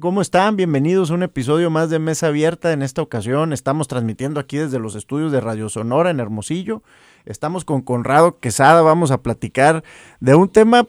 ¿Cómo están? Bienvenidos a un episodio más de Mesa Abierta. En esta ocasión estamos transmitiendo aquí desde los estudios de Radio Sonora en Hermosillo. Estamos con Conrado Quesada. Vamos a platicar de un tema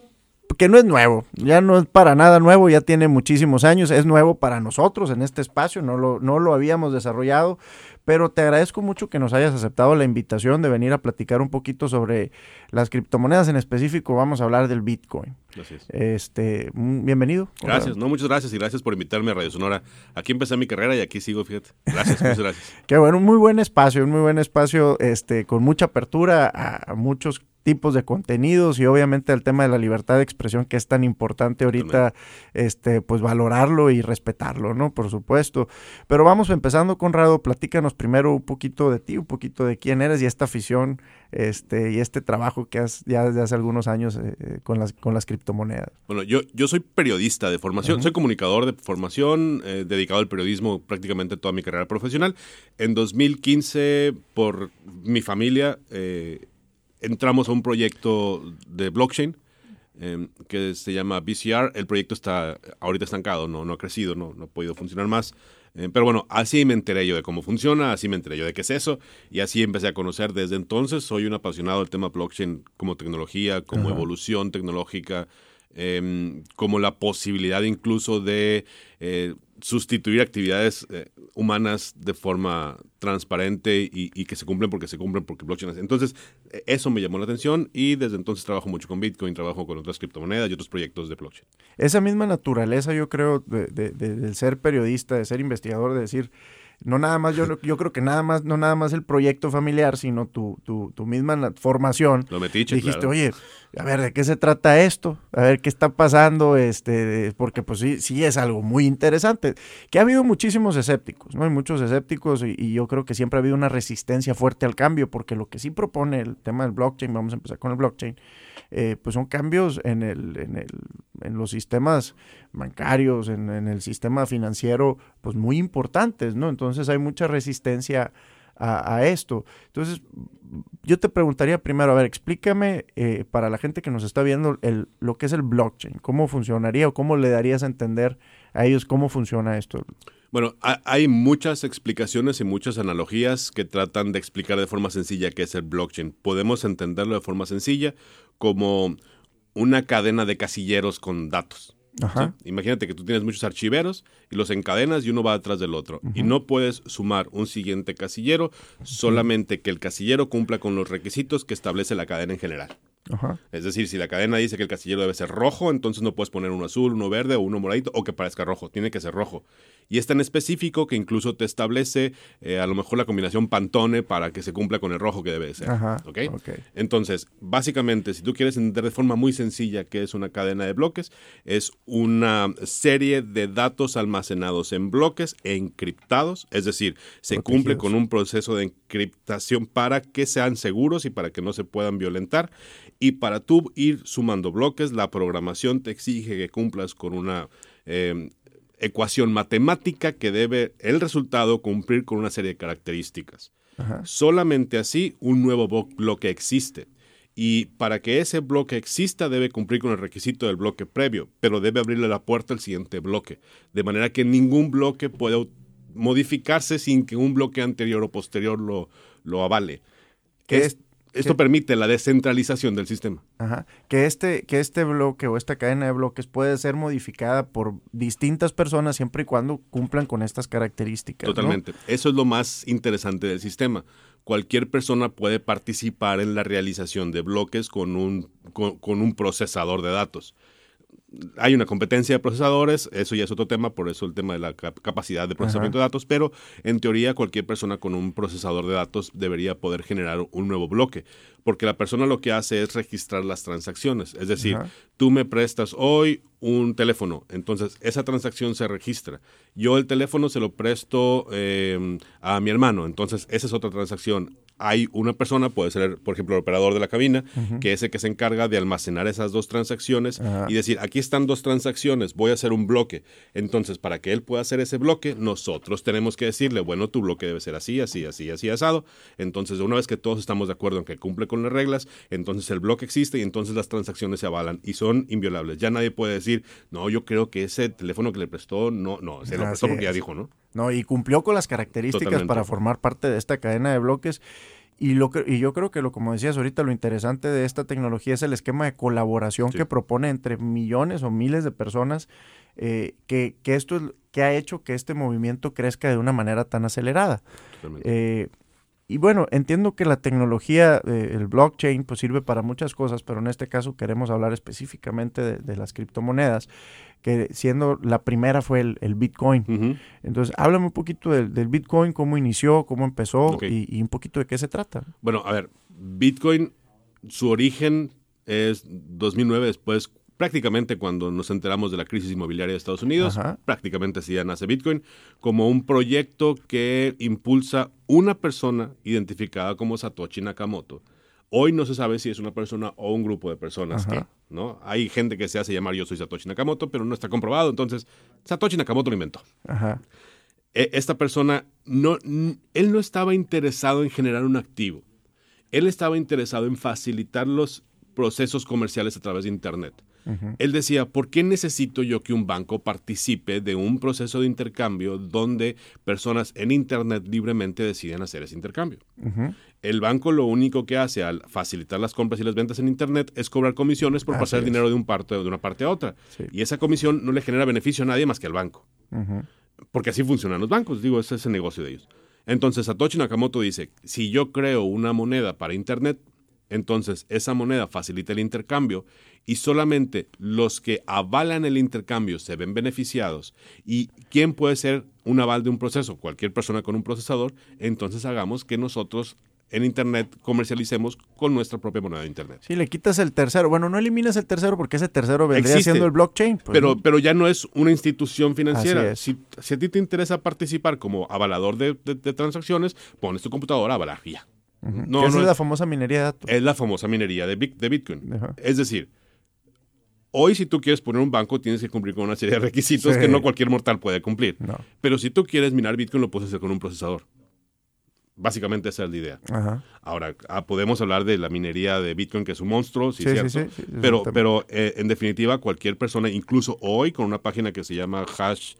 que no es nuevo, ya no es para nada nuevo, ya tiene muchísimos años, es nuevo para nosotros en este espacio, no lo, no lo habíamos desarrollado, pero te agradezco mucho que nos hayas aceptado la invitación de venir a platicar un poquito sobre las criptomonedas en específico. Vamos a hablar del Bitcoin. Gracias. Este, mm, bienvenido. Gracias, no, muchas gracias y gracias por invitarme a Radio Sonora. Aquí empecé mi carrera y aquí sigo, fíjate. Gracias, muchas gracias. Qué bueno, un muy buen espacio, un muy buen espacio, este, con mucha apertura a muchos tipos de contenidos y obviamente el tema de la libertad de expresión que es tan importante ahorita, este, pues valorarlo y respetarlo, ¿no? Por supuesto. Pero vamos empezando, Conrado, platícanos primero un poquito de ti, un poquito de quién eres y esta afición, este, y este trabajo que has ya desde hace algunos años eh, eh, con las con las criptomonedas. Bueno, yo, yo soy periodista de formación, soy comunicador de formación, eh, dedicado al periodismo prácticamente toda mi carrera profesional. En 2015, por mi familia, entramos a un proyecto de blockchain em, que se llama BCR. El proyecto está ahorita estancado, no, no ha crecido, no, no ha podido funcionar más. Em, pero bueno, así me enteré yo de cómo funciona, así me enteré yo de qué es eso, y así empecé a conocer desde entonces. Soy un apasionado del tema blockchain como tecnología, como evolución tecnológica, em, como la posibilidad incluso de eh, sustituir actividades eh, humanas de forma transparente y, que se cumplen porque se cumplen porque blockchain es. Entonces, e, eso me llamó la atención y desde entonces trabajo mucho con Bitcoin, trabajo con otras criptomonedas y otros proyectos de blockchain. Esa misma naturaleza, yo creo, de, de ser periodista, de ser investigador, de decir, no nada más, yo, yo creo que nada más, no nada más el proyecto familiar, sino tu, tu, tu misma formación. Lo Dijiste, oye, a ver, ¿de qué se trata esto? A ver qué está pasando, este, porque pues sí, sí es algo muy interesante. Que ha habido muchísimos escépticos, ¿no? Hay muchos escépticos y, y, yo creo que siempre ha habido una resistencia fuerte al cambio, porque lo que sí propone el tema del blockchain, vamos a empezar con el blockchain, eh, pues son cambios en, el, en, el, en los sistemas bancarios, en, el sistema financiero, pues muy importantes, ¿no? Entonces hay mucha resistencia a, a esto. Entonces, yo te preguntaría primero, a ver, explícame eh, para la gente que nos está viendo el, lo que es el blockchain, cómo funcionaría o cómo le darías a entender a ellos cómo funciona esto. Bueno, hay muchas explicaciones y muchas analogías que tratan de explicar de forma sencilla qué es el blockchain. Podemos entenderlo de forma sencilla como una cadena de casilleros con datos. Imagínate que tú tienes muchos archiveros y los encadenas y uno va detrás del otro. Y no puedes sumar un siguiente casillero, solamente que el casillero cumpla con los requisitos que establece la cadena en general. Es decir, si la cadena dice que el casillero debe ser rojo, entonces no puedes poner uno azul, uno verde o uno moradito o que parezca rojo, tiene que ser rojo. Y es tan específico que incluso te establece eh, a lo mejor la combinación Pantone para que se cumpla con el rojo que debe ser. Entonces, básicamente, si tú quieres entender de forma muy sencilla qué es una cadena de bloques, es una serie de datos almacenados en bloques e encriptados, es decir, se cumple con un proceso de encriptación para que sean seguros y para que no se puedan violentar y para tú ir sumando bloques, la programación te exige que cumplas con una em, ecuación matemática que debe el resultado cumplir con una serie de características. Solamente así un nuevo bloque existe. Y para que ese bloque exista debe cumplir con el requisito del bloque previo, pero debe abrirle la puerta al siguiente bloque. De manera que ningún bloque pueda modificarse sin que un bloque anterior o posterior lo, lo avale. ¿Qué es, esto permite la descentralización del sistema. Ajá. Que este, que este bloque o esta cadena de bloques puede ser modificada por distintas personas siempre y cuando cumplan con estas características. Totalmente. Eso es lo más interesante del sistema. Cualquier persona puede participar en la realización de bloques con un, con un procesador de datos hay una competencia de procesadores, eso ya es otro tema, por eso el tema de la capacidad de procesamiento de datos, pero en teoría cualquier persona con un procesador de datos debería poder generar un nuevo bloque, porque la persona lo que hace es registrar las transacciones, es decir, tú me prestas hoy un teléfono, entonces esa transacción se registra, yo el teléfono se lo presto eh, a mi hermano, entonces esa es otra transacción, hay una persona, puede ser, por ejemplo, el operador de la cabina, que es el que se encarga de almacenar esas dos transacciones y decir, aquí están dos transacciones, voy a hacer un bloque. Entonces, para que él pueda hacer ese bloque, nosotros tenemos que decirle, bueno, tu bloque debe ser así, así, así, así, asado. Entonces, una vez que todos estamos de acuerdo en que cumple con las reglas, entonces el bloque existe y entonces las transacciones se avalan y son inviolables. Ya nadie puede decir, no, yo creo que ese teléfono que le prestó, no, no, se lo prestó porque ya dijo, ¿no? No, y cumplió con las características para formar parte de esta cadena de bloques. Y, lo que, y yo creo que, lo, como decías ahorita, lo interesante de esta tecnología es el esquema de colaboración que propone entre millones o miles de personas, eh, que, que, esto es, que ha hecho que este movimiento crezca de una manera tan acelerada. Eh, y bueno, entiendo que la tecnología, eh, el blockchain, pues sirve para muchas cosas, pero en este caso queremos hablar específicamente de, las criptomonedas, que siendo la primera fue el, Bitcoin. Entonces, háblame un poquito del, Bitcoin, cómo inició, cómo empezó y, un poquito de qué se trata. Bueno, a ver, Bitcoin, su origen es 2009, después prácticamente cuando nos enteramos de la crisis inmobiliaria de Estados Unidos, prácticamente así ya nace Bitcoin, como un proyecto que impulsa una persona identificada como Satoshi Nakamoto. Hoy no se sabe si es una persona o un grupo de personas que, ¿no? Hay gente que se hace llamar yo soy Satoshi Nakamoto, pero no está comprobado, entonces Satoshi Nakamoto lo inventó. E, esta persona, no, él no estaba interesado en generar un activo. Él estaba interesado en facilitar los procesos comerciales a través de Internet. Él decía, ¿por qué necesito yo que un banco participe de un proceso de intercambio donde personas en Internet libremente deciden hacer ese intercambio? El banco lo único que hace al facilitar las compras y las ventas en Internet es cobrar comisiones por pasar dinero de, un parte, de una parte a otra. Y esa comisión no le genera beneficio a nadie más que al banco. Porque así funcionan los bancos, digo, ese es el negocio de ellos. Entonces Satoshi Nakamoto dice, si yo creo una moneda para Internet, entonces esa moneda facilita el intercambio y solamente los que avalan el intercambio se ven beneficiados. ¿Y quién puede ser un aval de un proceso? Cualquier persona con un procesador. Entonces hagamos que nosotros en Internet comercialicemos con nuestra propia moneda de Internet. Si le quitas el tercero, bueno, no eliminas el tercero porque ese tercero vendría siendo el blockchain. Pues, pero, pero ya no es una institución financiera. Si, a ti te interesa participar como avalador de, transacciones, pones tu computadora a avalar ya. No, es la famosa minería de datos. Es la famosa minería de, de Bitcoin. Es decir, Hoy, si tú quieres poner un banco, tienes que cumplir con una serie de requisitos que no cualquier mortal puede cumplir. Pero si tú quieres minar Bitcoin, lo puedes hacer con un procesador. Básicamente esa es la idea. Ahora, ah, podemos hablar de la minería de Bitcoin, que es un monstruo, sí, cierto. pero, pero eh, en definitiva, cualquier persona, incluso hoy, con una página que se llama Hash,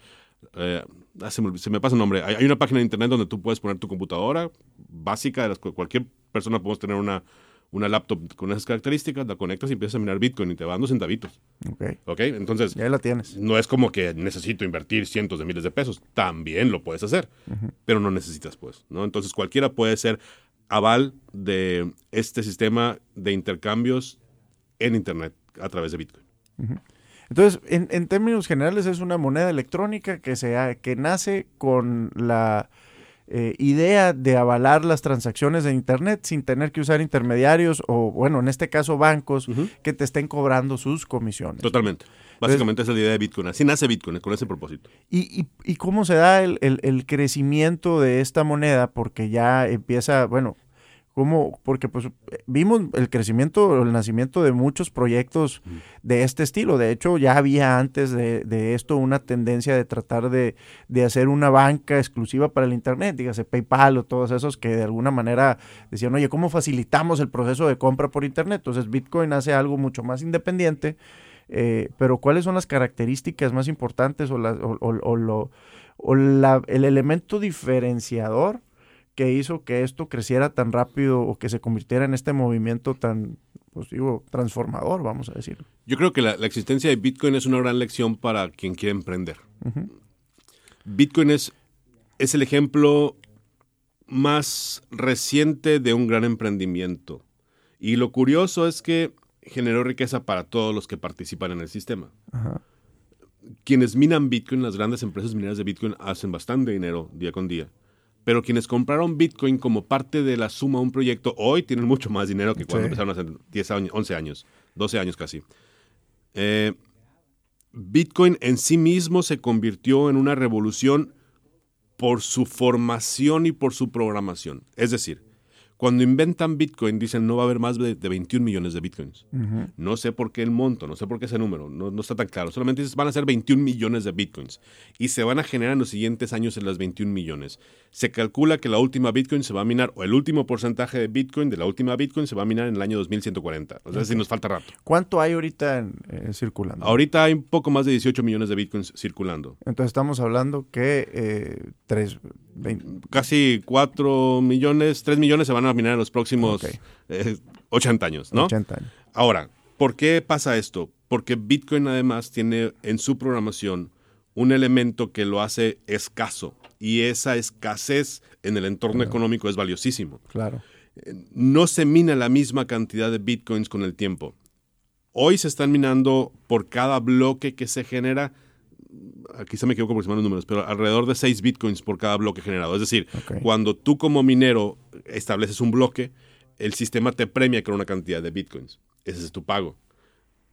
eh, ah, se, me, pasa el nombre. Hay, una página de internet donde tú puedes poner tu computadora básica. De las, cualquier persona podemos tener una, una laptop con esas características, la conectas y empiezas a minar Bitcoin y te van dos centavitos. Ok. Ok, entonces. Ya la tienes. No es como que necesito invertir cientos de miles de pesos. También lo puedes hacer, pero no necesitas, pues, ¿no? Entonces cualquiera puede ser aval de este sistema de intercambios en Internet a través de Bitcoin. Entonces, en, en, términos generales, es una moneda electrónica que, se que nace con la eh, idea de avalar las transacciones de Internet sin tener que usar intermediarios o, bueno, en este caso bancos que te estén cobrando sus comisiones. Totalmente. Básicamente esa es la idea de Bitcoin. Así nace Bitcoin, con ese propósito. ¿Y, y, cómo se da el, el, crecimiento de esta moneda? Porque ya empieza, bueno, ¿Cómo? Porque pues vimos el crecimiento, el nacimiento de muchos proyectos de este estilo. De hecho, ya había antes de, esto una tendencia de tratar de, hacer una banca exclusiva para el Internet, dígase PayPal o todos esos que de alguna manera decían, oye, ¿cómo facilitamos el proceso de compra por Internet? Entonces Bitcoin hace algo mucho más independiente, eh, pero ¿cuáles son las características más importantes o, o, lo, o la, el elemento diferenciador? Que hizo que esto creciera tan rápido o que se convirtiera en este movimiento tan, pues digo, transformador, vamos a decir. Yo creo que la, existencia de Bitcoin es una gran lección para quien quiere emprender. Bitcoin es, es el ejemplo más reciente de un gran emprendimiento. Y lo curioso es que generó riqueza para todos los que participan en el sistema. Quienes minan Bitcoin, las grandes empresas mineras de Bitcoin, hacen bastante dinero día con día pero quienes compraron Bitcoin como parte de la suma de un proyecto hoy tienen mucho más dinero que cuando empezaron hace 10 años, 11 años, 12 años casi. Eh, Bitcoin en sí mismo se convirtió en una revolución por su formación y por su programación. Es decir, Cuando inventan Bitcoin, dicen no va a haber más de, 21 millones de Bitcoins. No sé por qué el monto, no sé por qué ese número, no, no está tan claro. Solamente dicen van a ser 21 millones de Bitcoins y se van a generar en los siguientes años en las 21 millones. Se calcula que la última Bitcoin se va a minar, o el último porcentaje de Bitcoin de la última Bitcoin se va a minar en el año 2140. O sea, si nos falta rato. ¿Cuánto hay ahorita eh, circulando? Ahorita hay un poco más de 18 millones de Bitcoins circulando. Entonces estamos hablando que eh, tres, casi 4 millones, 3 millones se van a minar en los próximos 80 eh, años, ¿no? 80 años. Ahora, ¿por qué pasa esto? Porque Bitcoin además tiene en su programación un elemento que lo hace escaso y esa escasez en el entorno económico es valiosísimo. Claro. Eh, no se mina la misma cantidad de bitcoins con el tiempo. Hoy se están minando por cada bloque que se genera aquí se me equivoco por los números, pero alrededor de 6 bitcoins por cada bloque generado. Es decir, cuando tú como minero estableces un bloque, el sistema te premia con una cantidad de bitcoins. Ese es tu pago.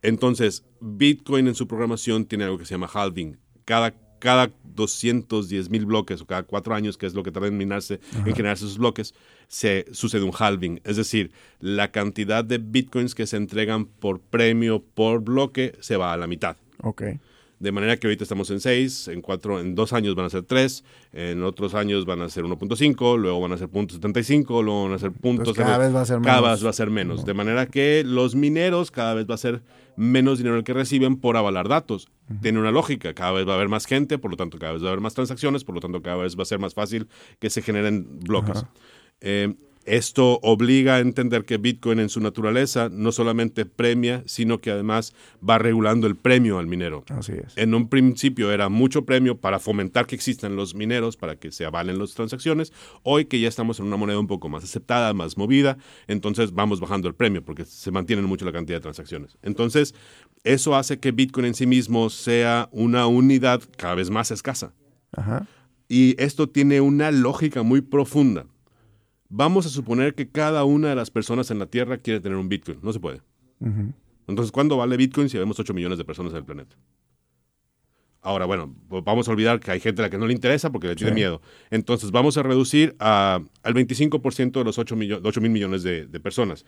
Entonces, Bitcoin en su programación tiene algo que se llama halving. Cada, cada 210 mil bloques o cada cuatro años, que es lo que tarda en minarse, en generarse esos bloques, se sucede un halving. Es decir, la cantidad de bitcoins que se entregan por premio por bloque se va a la mitad. Okay. De manera que ahorita estamos en 6, en cuatro, en dos años van a ser 3, en otros años van a ser 1.5, luego van a ser .75, luego van a ser puntos. cada vez va a ser menos. Cada vez va a ser menos. De manera que los mineros cada vez va a ser menos dinero el que reciben por avalar datos. Tiene una lógica, cada vez va a haber más gente, por lo tanto cada vez va a haber más transacciones, por lo tanto cada vez va a ser más fácil que se generen bloques. Esto obliga a entender que Bitcoin en su naturaleza no solamente premia, sino que además va regulando el premio al minero. Así es. En un principio era mucho premio para fomentar que existan los mineros, para que se avalen las transacciones. Hoy que ya estamos en una moneda un poco más aceptada, más movida, entonces vamos bajando el premio porque se mantiene mucho la cantidad de transacciones. Entonces, eso hace que Bitcoin en sí mismo sea una unidad cada vez más escasa. Ajá. Y esto tiene una lógica muy profunda Vamos a suponer que cada una de las personas en la Tierra quiere tener un Bitcoin. No se puede. Entonces, ¿cuándo vale Bitcoin si vemos 8 millones de personas en el planeta? Ahora, bueno, pues vamos a olvidar que hay gente a la que no le interesa porque le tiene miedo. Entonces, vamos a reducir al 25% de los 8, mil millones de, de, personas.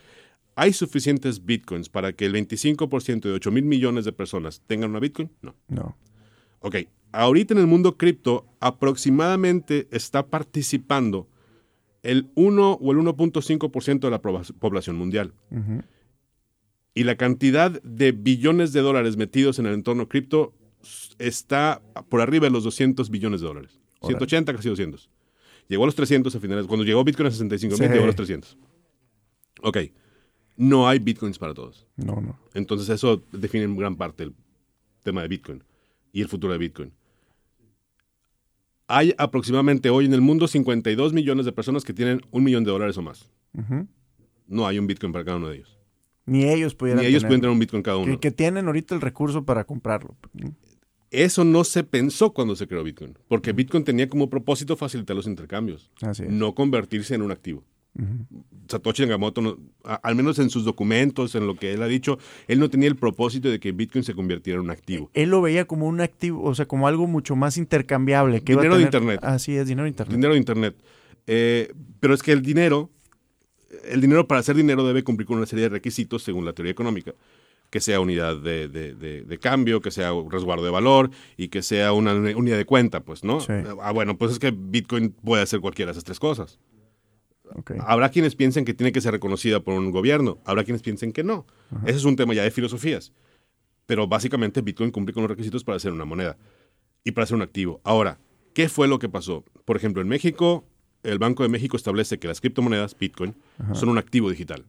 ¿Hay suficientes bitcoins para que el 25% de 8 mil millones de personas tengan una bitcoin? No. No. Ok, ahorita en el mundo cripto aproximadamente está participando el 1 o el 1.5% de la población mundial. Y la cantidad de billones de dólares metidos en el entorno cripto está por arriba de los 200 billones de dólares. 180, casi 200. Llegó a los 300 a finales. Cuando llegó Bitcoin a 65 mil, llegó a los 300. Ok. No hay Bitcoins para todos. No, no. Entonces eso define en gran parte el tema de Bitcoin y el futuro de Bitcoin. Hay aproximadamente hoy en el mundo 52 millones de personas que tienen un millón de dólares o más. No hay un Bitcoin para cada uno de ellos. Ni ellos pudieran Ni ellos pueden tener un Bitcoin cada uno. Que, tienen ahorita el recurso para comprarlo. Eso no se pensó cuando se creó Bitcoin, porque Bitcoin tenía como propósito facilitar los intercambios, no convertirse en un activo. Satoshi Nakamoto, al menos en sus documentos, en lo que él ha dicho, él no tenía el propósito de que Bitcoin se convirtiera en un activo. Él lo veía como un activo, o sea, como algo mucho más intercambiable. Que dinero de Internet. Así es, dinero de Internet. Dinero de Internet. Eh, pero es que el dinero, el dinero para hacer dinero debe cumplir con una serie de requisitos según la teoría económica que sea unidad de, cambio, que sea resguardo de valor y que sea una unidad de cuenta, pues, ¿no? Ah, bueno, pues es que Bitcoin puede hacer cualquiera de esas tres cosas. Habrá quienes piensen que tiene que ser reconocida por un gobierno, habrá quienes piensen que no. Ese es un tema ya de filosofías. Pero básicamente Bitcoin cumple con los requisitos para ser una moneda y para ser un activo. Ahora, ¿qué fue lo que pasó? Por ejemplo, en México, el Banco de México establece que las criptomonedas, Bitcoin, son un activo digital.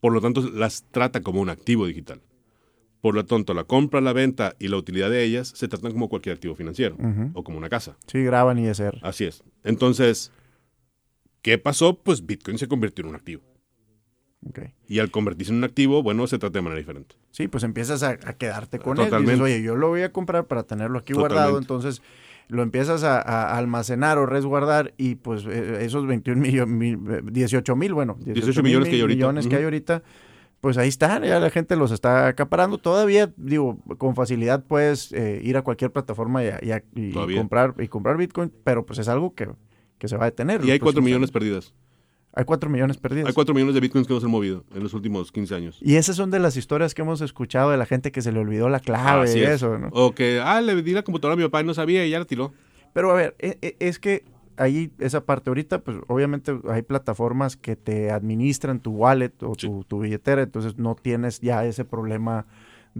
Por lo tanto, las trata como un activo digital. Por lo tanto, la compra, la venta y la utilidad de ellas se tratan como cualquier activo financiero o como una casa. Sí, graban y hacer. Así es. Entonces, ¿Qué pasó? Pues Bitcoin se convirtió en un activo. Y al convertirse en un activo, bueno, se trata de manera diferente. Sí, pues empiezas a, quedarte con él. Dices, Oye, yo lo voy a comprar para tenerlo aquí guardado, entonces lo empiezas a, almacenar o resguardar y pues eh, esos 21 millones, 18 mil, bueno, 18, millones, que, hay ahorita. millones que hay ahorita, pues ahí están, ya la gente los está acaparando. Todavía, digo, con facilidad puedes eh, ir a cualquier plataforma y, comprar, y comprar Bitcoin, pero pues es algo que que se va a detener. Y hay 4 millones perdidas. Hay 4 millones perdidos. Hay 4 millones de bitcoins que no se han movido en los últimos 15 años. Y esas son de las historias que hemos escuchado de la gente que se le olvidó la clave Así y es. eso, ¿no? O que, ah, le di la computadora a mi papá y no sabía y ya la tiró. Pero a ver, e- e- es que ahí esa parte ahorita, pues obviamente hay plataformas que te administran tu wallet o Sí. tu, tu billetera, entonces no tienes ya ese problema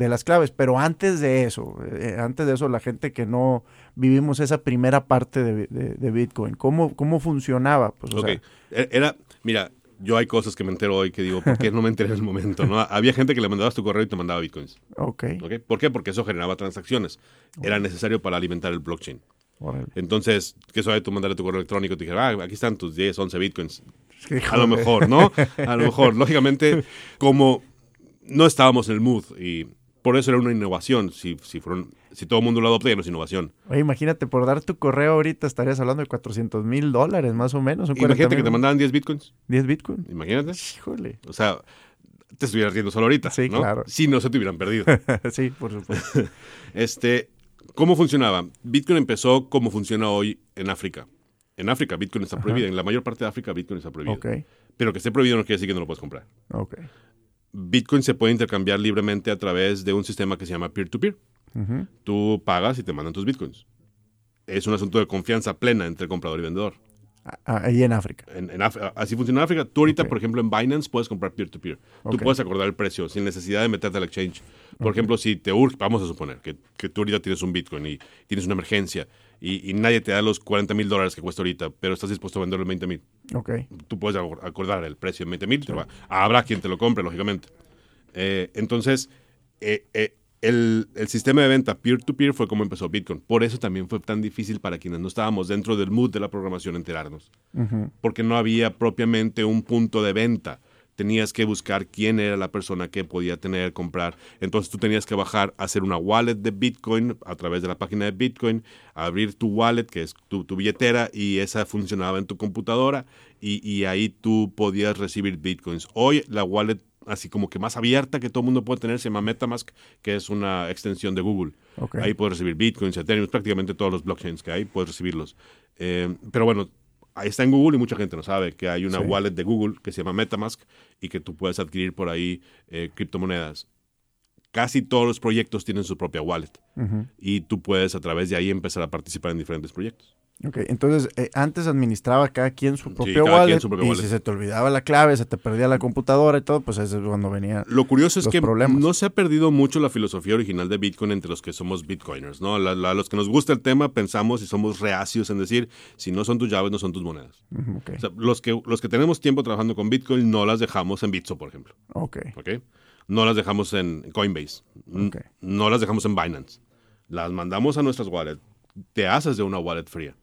de las claves. Pero antes de eso, eh, antes de eso, la gente que no vivimos esa primera parte de, de- de Bitcoin, ¿cómo, cómo funcionaba? Pues, o Ok. sea, E- Era, mira, yo hay cosas que me entero hoy que digo, ¿por qué no me enteré en el momento? ¿no? Había gente que le mandabas tu correo y te mandaba bitcoins. ok, ¿ok? ¿Por qué? Porque eso generaba transacciones. Era necesario para alimentar el blockchain. Entonces, ¿qué suave tú mandarle tu correo electrónico? Te dije, ah, aquí están tus 10, 11 bitcoins. A lo mejor, ¿no? A lo mejor. Lógicamente, como no estábamos en el mood y por eso era una innovación. Si, si, fueron, si todo el mundo lo adopta, ya no es innovación. Oye, imagínate, por dar tu correo ahorita estarías hablando de 400 mil dólares más o menos. son 40 Imagínate que te mandaban 10 bitcoins. 10 Bitcoin. Imagínate. Híjole. O sea, te estuvieras riendo solo ahorita. Sí, ¿no? claro. Si no se te hubieran perdido. sí, por supuesto. Este, ¿Cómo funcionaba? Bitcoin empezó como funciona hoy en África. En África, Bitcoin está prohibido. En la mayor parte de África, Bitcoin está prohibido. ok, Pero que esté prohibido no quiere decir que no lo puedes comprar. ok. Bitcoin se puede intercambiar libremente a través de un sistema que se llama peer-to-peer. Tú pagas y te mandan tus Bitcoins. Es un asunto de confianza plena entre comprador y vendedor. Ah, Ahí en África. En, así funciona en África. Tú ahorita, por ejemplo, en Binance puedes comprar peer-to-peer. Tú puedes acordar el precio sin necesidad de meterte al exchange. Por ejemplo, si te urge, vamos a suponer que, que tú ahorita tienes un Bitcoin y tienes una emergencia y, y nadie te da los 40 mil dólares que cuesta ahorita, pero estás dispuesto a venderlo en 20 mil. Ok. Tú puedes acor- acordar el precio en 20 mil. Habrá quien te lo compre, lógicamente. Eh, entonces, eh, eh, el, el sistema de venta peer-to-peer fue como empezó Bitcoin. Por eso también fue tan difícil para quienes no estábamos dentro del mood de la programación enterarnos. Porque no había propiamente un punto de venta. Tenías que buscar quién era la persona que podía tener, comprar. Entonces tú tenías que bajar, hacer una wallet de Bitcoin a través de la página de Bitcoin, abrir tu wallet, que es tu, tu billetera, y esa funcionaba en tu computadora, y, y ahí tú podías recibir Bitcoins. Hoy la wallet así como que más abierta que todo el mundo puede tener se llama Metamask, que es una extensión de Google. Ahí puedes recibir Bitcoins, Ethereum, prácticamente todos los blockchains que hay, puedes recibirlos. Eh, pero bueno, ahí está en Google y mucha gente no sabe que hay una Sí. wallet de Google que se llama Metamask y que tú puedes adquirir por ahí eh, criptomonedas. Casi todos los proyectos tienen su propia wallet y tú puedes a través de ahí empezar a participar en diferentes proyectos. Ok, entonces eh, antes administraba cada quien su propio quien wallet su propio y wallet. si se te olvidaba la clave, se te perdía la computadora y todo, pues ese es cuando venía. Lo curioso es Los que problemas. no se ha perdido mucho la filosofía original de Bitcoin entre los que somos Bitcoiners, ¿no? La- la- los que nos gusta el tema pensamos y somos reacios en decir, si no son tus llaves, no son tus monedas. Ujú, Ok, O sea, los que, los que tenemos tiempo trabajando con Bitcoin no las dejamos en Bitso, por ejemplo. ok, ¿ok? No las dejamos en Coinbase. N- Ok. No las dejamos en Binance. Las mandamos a nuestras wallets. Te haces de una wallet fría.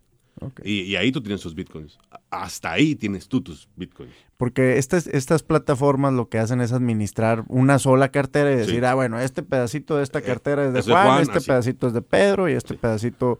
Ok. Y, y ahí tú tienes tus bitcoins. Hasta ahí tienes tú tus bitcoins. Porque estas, estas plataformas lo que hacen es administrar una sola cartera y decir, Sí. ah, bueno, este pedacito de esta cartera es de es de Juan, Juan, este así. pedacito es de Pedro y este pedacito,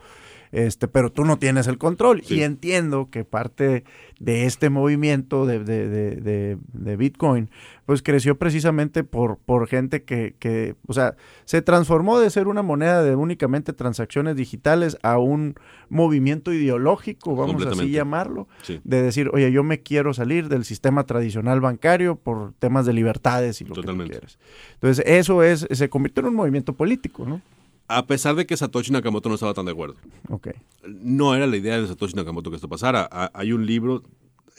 este, pero tú no tienes el control. Sí. Y entiendo que parte de este movimiento de, de, de, de- de Bitcoin, pues creció precisamente por, por gente que, que, o sea, se transformó de ser una moneda de únicamente transacciones digitales a un movimiento ideológico, vamos así Completamente. llamarlo Sí. de decir, oye, yo me quiero salir del sistema tradicional bancario por temas de libertades y lo Totalmente. que tú quieras. Entonces, eso es, se convirtió en un movimiento político, ¿no? A pesar de que Satoshi Nakamoto no estaba tan de acuerdo. No era la idea de Satoshi Nakamoto que esto pasara. Ha- Hay un libro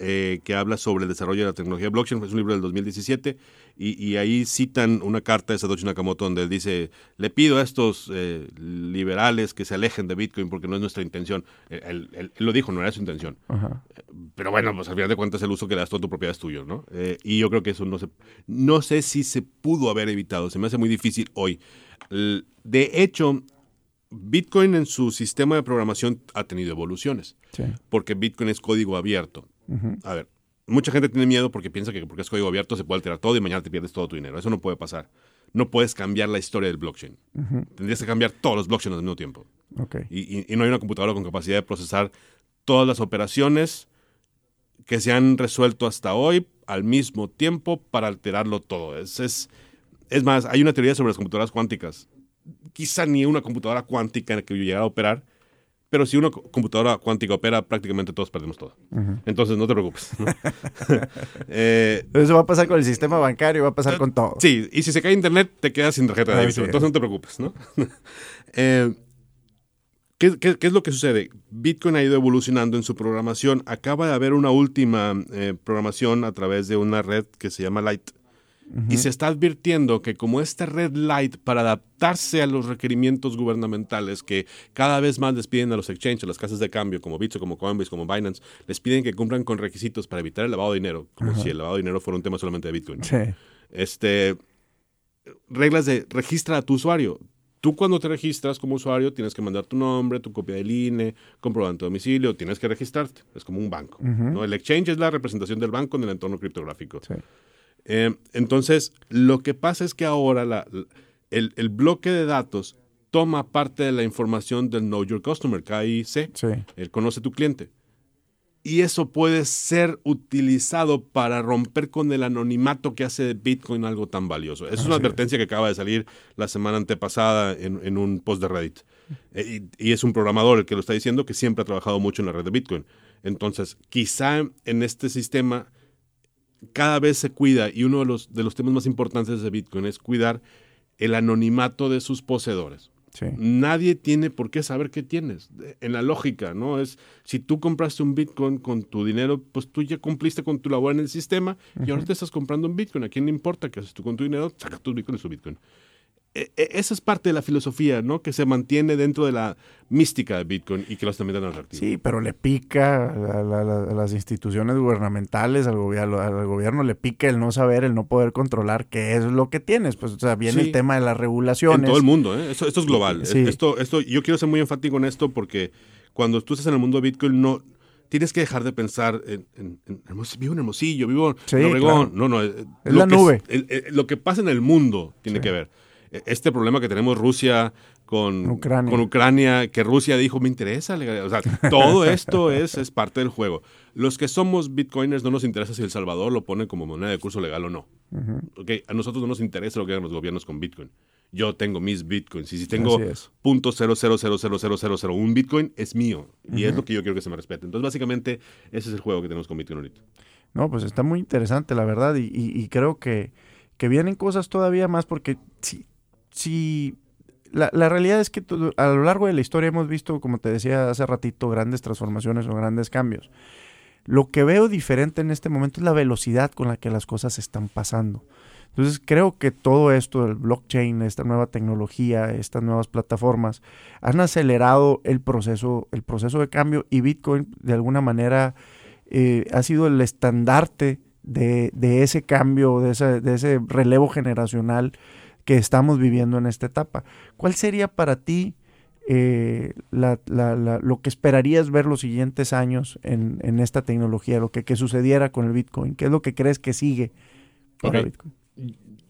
eh, que habla sobre el desarrollo de la tecnología blockchain, es un libro del 2017, y, y ahí citan una carta de Satoshi Nakamoto donde él dice, le pido a estos eh, liberales que se alejen de Bitcoin porque no es nuestra intención. Él, él- él lo dijo, no era su intención. Ajá. Pero bueno, pues al final de cuentas el uso que le das a tu propiedad es tuyo, ¿no? Eh, y yo creo que eso no se... No sé si se pudo haber evitado, se me hace muy difícil hoy. De hecho, Bitcoin en su sistema de programación ha tenido evoluciones, Sí. porque Bitcoin es código abierto. A ver, mucha gente tiene miedo porque piensa que porque es código abierto se puede alterar todo y mañana te pierdes todo tu dinero. Eso no puede pasar. No puedes cambiar la historia del blockchain. Tendrías que cambiar todos los blockchains al mismo tiempo. Ok. Y, y- y no hay una computadora con capacidad de procesar todas las operaciones que se han resuelto hasta hoy al mismo tiempo para alterarlo todo. Es, es, es más, hay una teoría sobre las computadoras cuánticas. Quizá ni una computadora cuántica que llegara a operar pero si una computadora cuántica opera, prácticamente todos perdemos todo. Entonces, no te preocupes. Eh, Eso va a pasar con el sistema bancario, va a pasar con todo. Sí, y si se cae internet, te quedas sin tarjeta de débito. Entonces, no te preocupes. ¿no? Eh, ¿qué, es lo que sucede? Bitcoin ha ido evolucionando en su programación. Acaba de haber una última eh, programación a través de una red que se llama Light y se está advirtiendo que como esta red light para adaptarse a los requerimientos gubernamentales que cada vez más les piden a los exchanges, a las casas de cambio como Bitso, como Coinbase, como Binance, les piden que cumplan con requisitos para evitar el lavado de dinero, como si el lavado de dinero fuera un tema solamente de Bitcoin. Este, reglas de registra a tu usuario. Tú cuando te registras como usuario tienes que mandar tu nombre, tu copia del INE, comprobante de domicilio, tienes que registrarte. Es como un banco. ¿no? El exchange es la representación del banco en el entorno criptográfico. Sí. Eh, entonces, lo que pasa es que ahora el, bloque de datos toma parte de la información del Know Your Customer, KIC. Sí. Él conoce tu cliente. Y eso puede ser utilizado para romper con el anonimato que hace de Bitcoin algo tan valioso. Es una advertencia que acaba de salir la semana antepasada en, un post de Reddit. Eh, y, y, es un programador el que lo está diciendo que siempre ha trabajado mucho en la red de Bitcoin. Entonces, quizá en este sistema cada vez se cuida y uno de los, de los temas más importantes de Bitcoin es cuidar el anonimato de sus poseedores. Nadie tiene por qué saber qué tienes. En la lógica, ¿no? Es si tú compraste un Bitcoin con tu dinero, pues tú ya cumpliste con tu labor en el sistema y ahora te estás comprando un Bitcoin. ¿A quién le importa qué haces tú con tu dinero? Saca tus Bitcoin y su Bitcoin. E, e, esa es parte de la filosofía, ¿no? Que se mantiene dentro de la mística de Bitcoin y que los también dan atractivo. Sí, pero le pica a, las instituciones gubernamentales, al gobierno, al gobierno le pica el no saber, el no poder controlar qué es lo que tienes. Pues, o sea, viene el tema de las regulaciones. En todo el mundo, ¿eh? Esto, es global. Esto, esto, yo quiero ser muy enfático en esto porque cuando tú estás en el mundo de Bitcoin, no tienes que dejar de pensar en, vivo en Hermosillo, vivo en Obregón. No, no. Eh, es la nube. lo que pasa en el mundo tiene que ver. E-, este problema que tenemos Rusia con Ucrania. con Ucrania, que Rusia dijo, me interesa. O sea, todo esto es, es parte del juego. Los que somos bitcoiners no nos interesa si El Salvador lo pone como moneda de curso legal o no. okay, a nosotros no nos interesa lo que hagan los gobiernos con bitcoin. Yo tengo mis bitcoins. Y si tengo un bitcoin, es mío. Y es lo que yo quiero que se me respete. Entonces, básicamente, ese es el juego que tenemos con bitcoin ahorita. No, pues está muy interesante, la verdad. Y, y, creo que, que vienen cosas todavía más porque sí, si la, realidad es que a lo largo de la historia hemos visto, como te decía hace ratito, grandes transformaciones o grandes cambios. Lo que veo diferente en este momento es la velocidad con la que las cosas están pasando. Entonces creo que todo esto, el blockchain, esta nueva tecnología, estas nuevas plataformas, han acelerado el proceso, el proceso de cambio y Bitcoin de alguna manera eh, ha sido el estandarte de, ese cambio, de ese, de ese relevo generacional que estamos viviendo en esta etapa. ¿Cuál sería para ti eh, lo que esperarías ver los siguientes años en, esta tecnología, lo que, sucediera con el Bitcoin? ¿Qué es lo que crees que sigue para Bitcoin?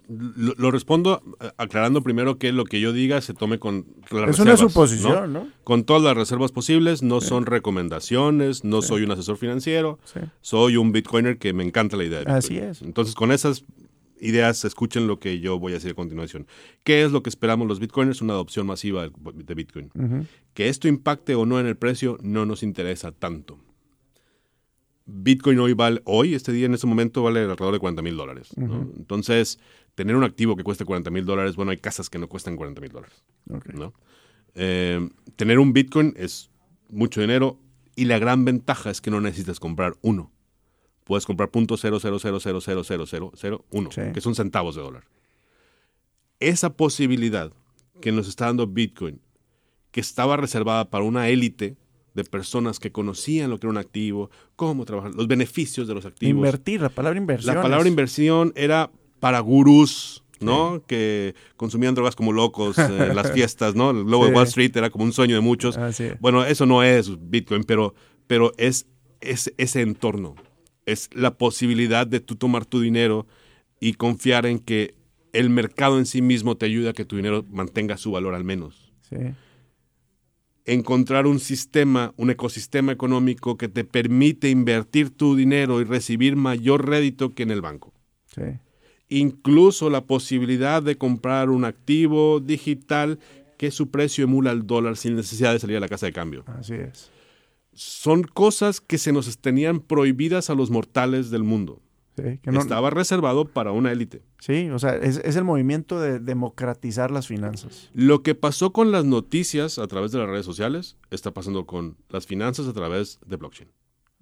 Lo, respondo eh, aclarando primero que lo que yo diga se tome con las es una suposición, ¿no? Con todas las reservas posibles, no son recomendaciones, no soy un asesor financiero, soy un bitcoiner que me encanta la idea de Bitcoin. Así es. Entonces, con esas ideas, escuchen lo que yo voy a decir a continuación. ¿Qué es lo que esperamos los bitcoiners? Una adopción masiva de Bitcoin. Que esto impacte o no en el precio no nos interesa tanto. Bitcoin hoy vale, hoy, este día, en este momento, vale alrededor de 40 mil dólares. Entonces, tener un activo que cueste 40 mil dólares, bueno, hay casas que no cuestan 40 mil dólares. Eh, tener un Bitcoin es mucho dinero y la gran ventaja es que no necesitas comprar uno puedes comprar .000000001, que son centavos de dólar. Esa posibilidad que nos está dando Bitcoin, que estaba reservada para una élite de personas que conocían lo que era un activo, cómo trabajar, los beneficios de los activos. Invertir, la palabra inversión. La palabra inversión era para gurús, ¿no? Que consumían drogas como locos en las fiestas, ¿no? El logo de Wall Street era como un sueño de muchos. Bueno, eso no es Bitcoin, pero, pero es, es ese entorno es la posibilidad de tú tomar tu dinero y confiar en que el mercado en sí mismo te ayuda a que tu dinero mantenga su valor al menos. Encontrar un sistema, un ecosistema económico que te permite invertir tu dinero y recibir mayor rédito que en el banco. Incluso la posibilidad de comprar un activo digital que su precio emula el dólar sin necesidad de salir a la casa de cambio. Así es. Son cosas que se nos tenían prohibidas a los mortales del mundo. Sí, que no- Estaba reservado para una élite. sí, o sea, es, es el movimiento de democratizar las finanzas. Lo que pasó con las noticias a través de las redes sociales está pasando con las finanzas a través de blockchain.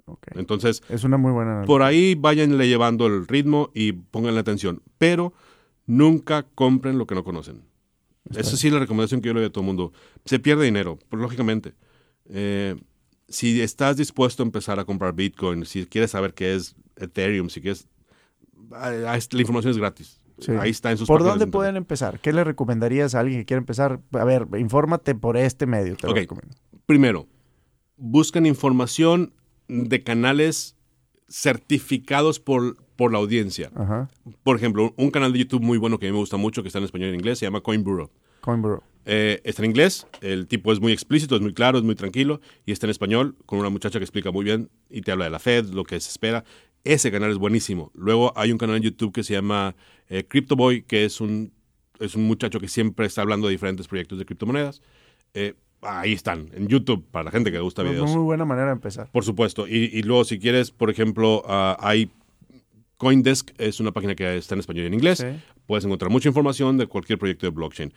Ok. Entonces, Es una muy buena por ahí váyanle llevando el ritmo y pónganle atención, pero nunca compren lo que no conocen. Esa sí es la recomendación que yo le doy a todo el mundo. Se pierde dinero, lógicamente. Eh, si estás dispuesto a empezar a comprar Bitcoin, si quieres saber qué es Ethereum, si quieres... ah, ah, La información es gratis. Sí. Ahí está en sus ¿Por dónde pueden empezar? ¿Qué le recomendarías a alguien que quiera empezar? A ver, infórmate por este medio. Te. Primero, buscan información de canales certificados por, por la audiencia. Ajá. Por ejemplo, un canal de YouTube muy bueno que a mí me gusta mucho, que está en español y en inglés, se llama Coin Bureau. Eh, está en inglés, el tipo es muy explícito, es muy claro, es muy tranquilo, y está en español con una muchacha que explica muy bien y te habla de la Fed, lo que se espera. Ese canal es buenísimo. Luego hay un canal en YouTube que se llama eh, Crypto Boy, que es un, es un muchacho que siempre está hablando de diferentes proyectos de criptomonedas. Eh, ahí están, en YouTube, para la gente que le gusta videos. muy buena manera de empezar. Por supuesto. Y, y luego, si quieres, por ejemplo, ah, hay Coindesk, es una página que está en español y en inglés. Sí. Puedes encontrar mucha información de cualquier proyecto de blockchain.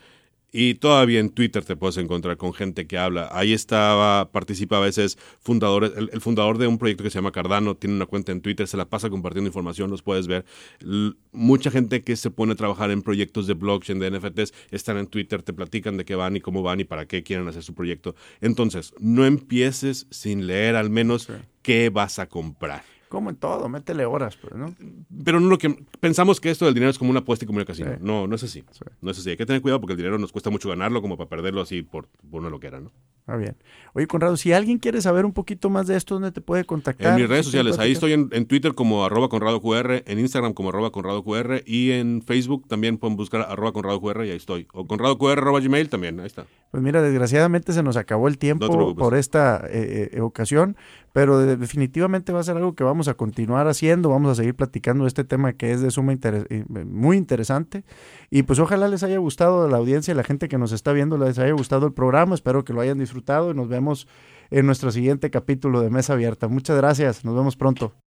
Y todavía en Twitter te puedes encontrar con gente que habla. Ahí estaba, participa a veces fundadores, el, el fundador de un proyecto que se llama Cardano, tiene una cuenta en Twitter, se la pasa compartiendo información, los puedes ver. L- mucha gente que se pone a trabajar en proyectos de blockchain, de NFTs, están en Twitter, te platican de qué van y cómo van y para qué quieren hacer su proyecto. Entonces, no empieces sin leer al menos qué vas a comprar. Como en todo, métele horas, pues, ¿no? Pero no lo que pensamos que esto del dinero es como una apuesta y como un casino. Sí. No, no es así. Sí. No es así. Hay que tener cuidado porque el dinero nos cuesta mucho ganarlo como para perderlo así por, por una loquera, ¿no? Ah, bien. Oye, Conrado, si alguien quiere saber un poquito más de esto, ¿dónde te puede contactar? En mis redes sociales, ahí estoy en, en Twitter como arroba conrado QR, en Instagram como arroba conrado QR y en Facebook también pueden buscar arroba conrado QR y ahí estoy. O conrado QR arroba gmail también, ahí está. Pues mira, desgraciadamente se nos acabó el tiempo por esta eh, eh, ocasión, pero de- definitivamente va a ser algo que vamos a continuar haciendo, vamos a seguir platicando este tema que es de suma eh, muy interesante y pues ojalá les haya gustado a la audiencia y la gente que nos está viendo, les haya gustado el programa, espero que lo hayan disfrutado y nos vemos en nuestro siguiente capítulo de Mesa Abierta. Muchas gracias, nos vemos pronto.